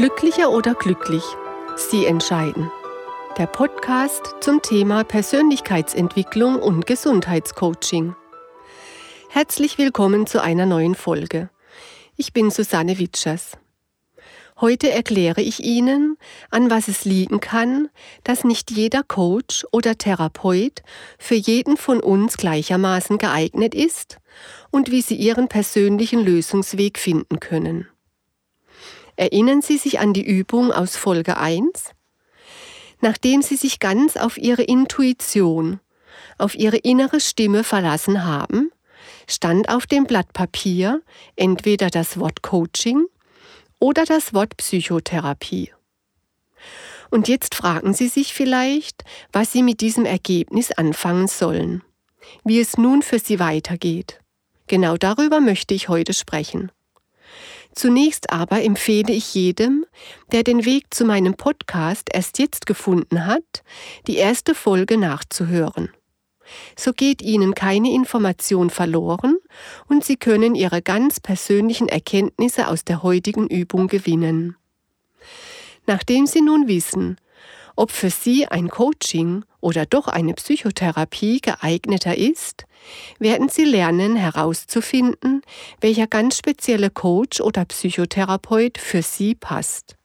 Glücklicher oder glücklich? Sie entscheiden. Der Podcast zum Thema Persönlichkeitsentwicklung und Gesundheitscoaching. Herzlich willkommen zu einer neuen Folge. Ich bin Susanne Witschers. Heute erkläre ich Ihnen, an was es liegen kann, dass nicht jeder Coach oder Therapeut für jeden von uns gleichermaßen geeignet ist und wie Sie Ihren persönlichen Lösungsweg finden können. Erinnern Sie sich an die Übung aus Folge 1? Nachdem Sie sich ganz auf Ihre Intuition, auf Ihre innere Stimme verlassen haben, stand auf dem Blatt Papier entweder das Wort Coaching oder das Wort Psychotherapie. Und jetzt fragen Sie sich vielleicht, was Sie mit diesem Ergebnis anfangen sollen, wie es nun für Sie weitergeht. Genau darüber möchte ich heute sprechen. Zunächst aber empfehle ich jedem, der den Weg zu meinem Podcast erst jetzt gefunden hat, die erste Folge nachzuhören. So geht Ihnen keine Information verloren und Sie können Ihre ganz persönlichen Erkenntnisse aus der heutigen Übung gewinnen. Nachdem Sie nun wissen, ob für Sie ein Coaching oder doch eine Psychotherapie geeigneter ist, werden Sie lernen herauszufinden, welcher ganz spezielle Coach oder Psychotherapeut für Sie passt.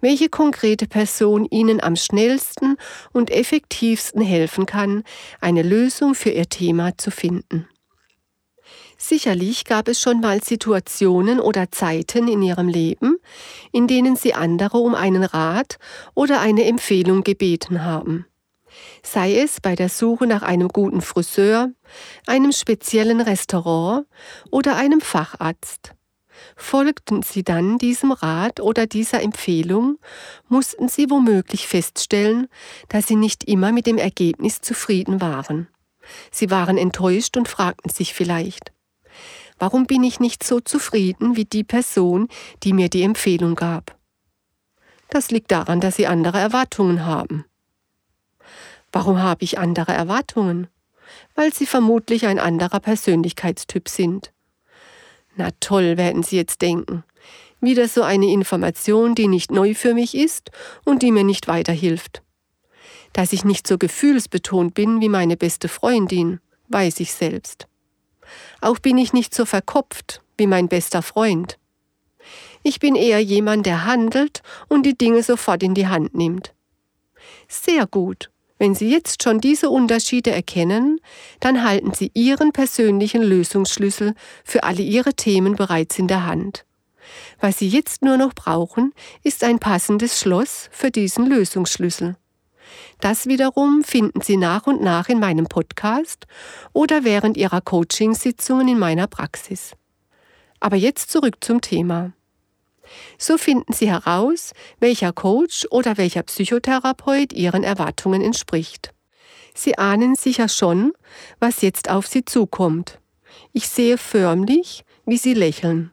Welche konkrete Person Ihnen am schnellsten und effektivsten helfen kann, eine Lösung für Ihr Thema zu finden. Sicherlich gab es schon mal Situationen oder Zeiten in ihrem Leben, in denen sie andere um einen Rat oder eine Empfehlung gebeten haben. Sei es bei der Suche nach einem guten Friseur, einem speziellen Restaurant oder einem Facharzt. Folgten sie dann diesem Rat oder dieser Empfehlung, mussten sie womöglich feststellen, dass sie nicht immer mit dem Ergebnis zufrieden waren. Sie waren enttäuscht und fragten sich vielleicht, Warum bin ich nicht so zufrieden wie die Person, die mir die Empfehlung gab? Das liegt daran, dass Sie andere Erwartungen haben. Warum habe ich andere Erwartungen? Weil Sie vermutlich ein anderer Persönlichkeitstyp sind. Na toll, werden Sie jetzt denken. Wieder so eine Information, die nicht neu für mich ist und die mir nicht weiterhilft. Dass ich nicht so gefühlsbetont bin wie meine beste Freundin, weiß ich selbst. Auch bin ich nicht so verkopft wie mein bester Freund. Ich bin eher jemand, der handelt und die Dinge sofort in die Hand nimmt. Sehr gut. Wenn Sie jetzt schon diese Unterschiede erkennen, dann halten Sie Ihren persönlichen Lösungsschlüssel für alle Ihre Themen bereits in der Hand. Was Sie jetzt nur noch brauchen, ist ein passendes Schloss für diesen Lösungsschlüssel. Das wiederum finden Sie nach und nach in meinem Podcast oder während Ihrer Coachingsitzungen in meiner Praxis. Aber jetzt zurück zum Thema. So finden Sie heraus, welcher Coach oder welcher Psychotherapeut Ihren Erwartungen entspricht. Sie ahnen sicher schon, was jetzt auf Sie zukommt. Ich sehe förmlich, wie Sie lächeln,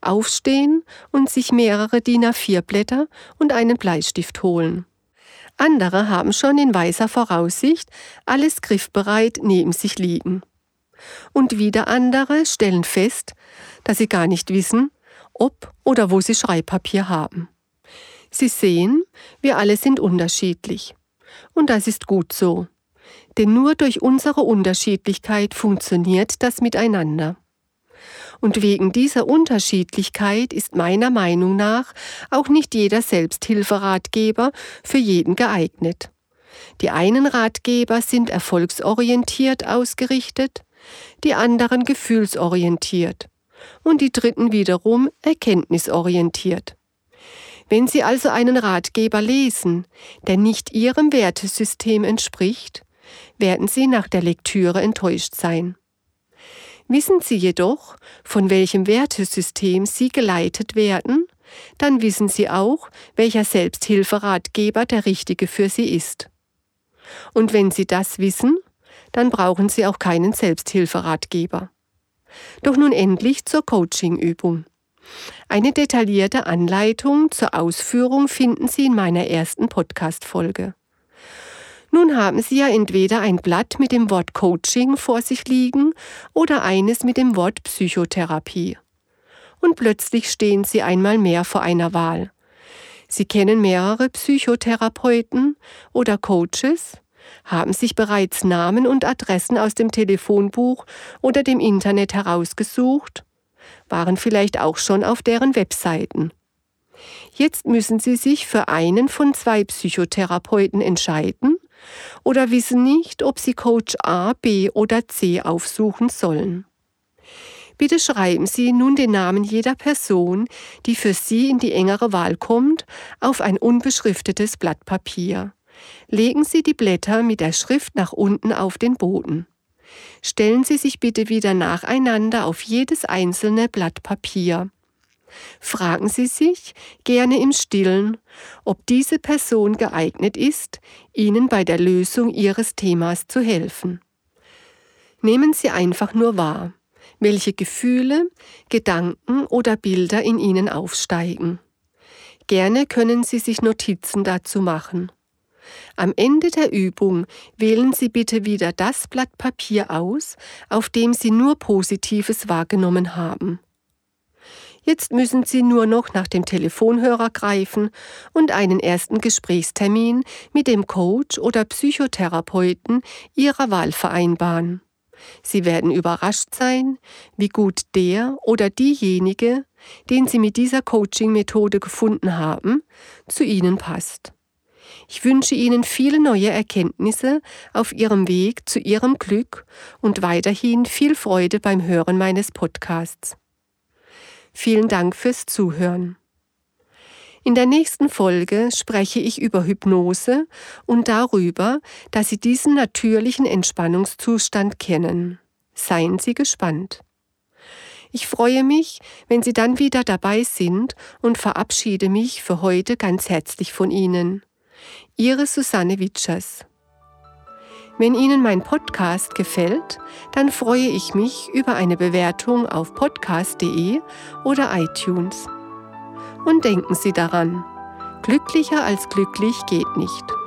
aufstehen und sich mehrere DIN A4 Blätter und einen Bleistift holen. Andere haben schon in weiser Voraussicht alles griffbereit neben sich liegen. Und wieder andere stellen fest, dass sie gar nicht wissen, ob oder wo sie Schreibpapier haben. Sie sehen, wir alle sind unterschiedlich. Und das ist gut so. Denn nur durch unsere Unterschiedlichkeit funktioniert das miteinander. Und wegen dieser Unterschiedlichkeit ist meiner Meinung nach auch nicht jeder Selbsthilferatgeber für jeden geeignet. Die einen Ratgeber sind erfolgsorientiert ausgerichtet, die anderen gefühlsorientiert und die dritten wiederum erkenntnisorientiert. Wenn Sie also einen Ratgeber lesen, der nicht Ihrem Wertesystem entspricht, werden Sie nach der Lektüre enttäuscht sein. Wissen Sie jedoch, von welchem Wertesystem Sie geleitet werden, dann wissen Sie auch, welcher Selbsthilferatgeber der richtige für Sie ist. Und wenn Sie das wissen, dann brauchen Sie auch keinen Selbsthilferatgeber. Doch nun endlich zur Coachingübung. Eine detaillierte Anleitung zur Ausführung finden Sie in meiner ersten Podcast-Folge. Nun haben Sie ja entweder ein Blatt mit dem Wort Coaching vor sich liegen oder eines mit dem Wort Psychotherapie. Und plötzlich stehen Sie einmal mehr vor einer Wahl. Sie kennen mehrere Psychotherapeuten oder Coaches, haben sich bereits Namen und Adressen aus dem Telefonbuch oder dem Internet herausgesucht, waren vielleicht auch schon auf deren Webseiten. Jetzt müssen Sie sich für einen von zwei Psychotherapeuten entscheiden oder wissen nicht, ob Sie Coach A, B oder C aufsuchen sollen. Bitte schreiben Sie nun den Namen jeder Person, die für Sie in die engere Wahl kommt, auf ein unbeschriftetes Blatt Papier. Legen Sie die Blätter mit der Schrift nach unten auf den Boden. Stellen Sie sich bitte wieder nacheinander auf jedes einzelne Blatt Papier. Fragen Sie sich, gerne im stillen, ob diese Person geeignet ist, Ihnen bei der Lösung Ihres Themas zu helfen. Nehmen Sie einfach nur wahr, welche Gefühle, Gedanken oder Bilder in Ihnen aufsteigen. Gerne können Sie sich Notizen dazu machen. Am Ende der Übung wählen Sie bitte wieder das Blatt Papier aus, auf dem Sie nur Positives wahrgenommen haben. Jetzt müssen Sie nur noch nach dem Telefonhörer greifen und einen ersten Gesprächstermin mit dem Coach oder Psychotherapeuten Ihrer Wahl vereinbaren. Sie werden überrascht sein, wie gut der oder diejenige, den Sie mit dieser Coaching-Methode gefunden haben, zu Ihnen passt. Ich wünsche Ihnen viele neue Erkenntnisse auf Ihrem Weg zu Ihrem Glück und weiterhin viel Freude beim Hören meines Podcasts. Vielen Dank fürs Zuhören. In der nächsten Folge spreche ich über Hypnose und darüber, dass Sie diesen natürlichen Entspannungszustand kennen. Seien Sie gespannt. Ich freue mich, wenn Sie dann wieder dabei sind und verabschiede mich für heute ganz herzlich von Ihnen. Ihre Susanne Witschers. Wenn Ihnen mein Podcast gefällt, dann freue ich mich über eine Bewertung auf podcast.de oder iTunes. Und denken Sie daran, glücklicher als glücklich geht nicht.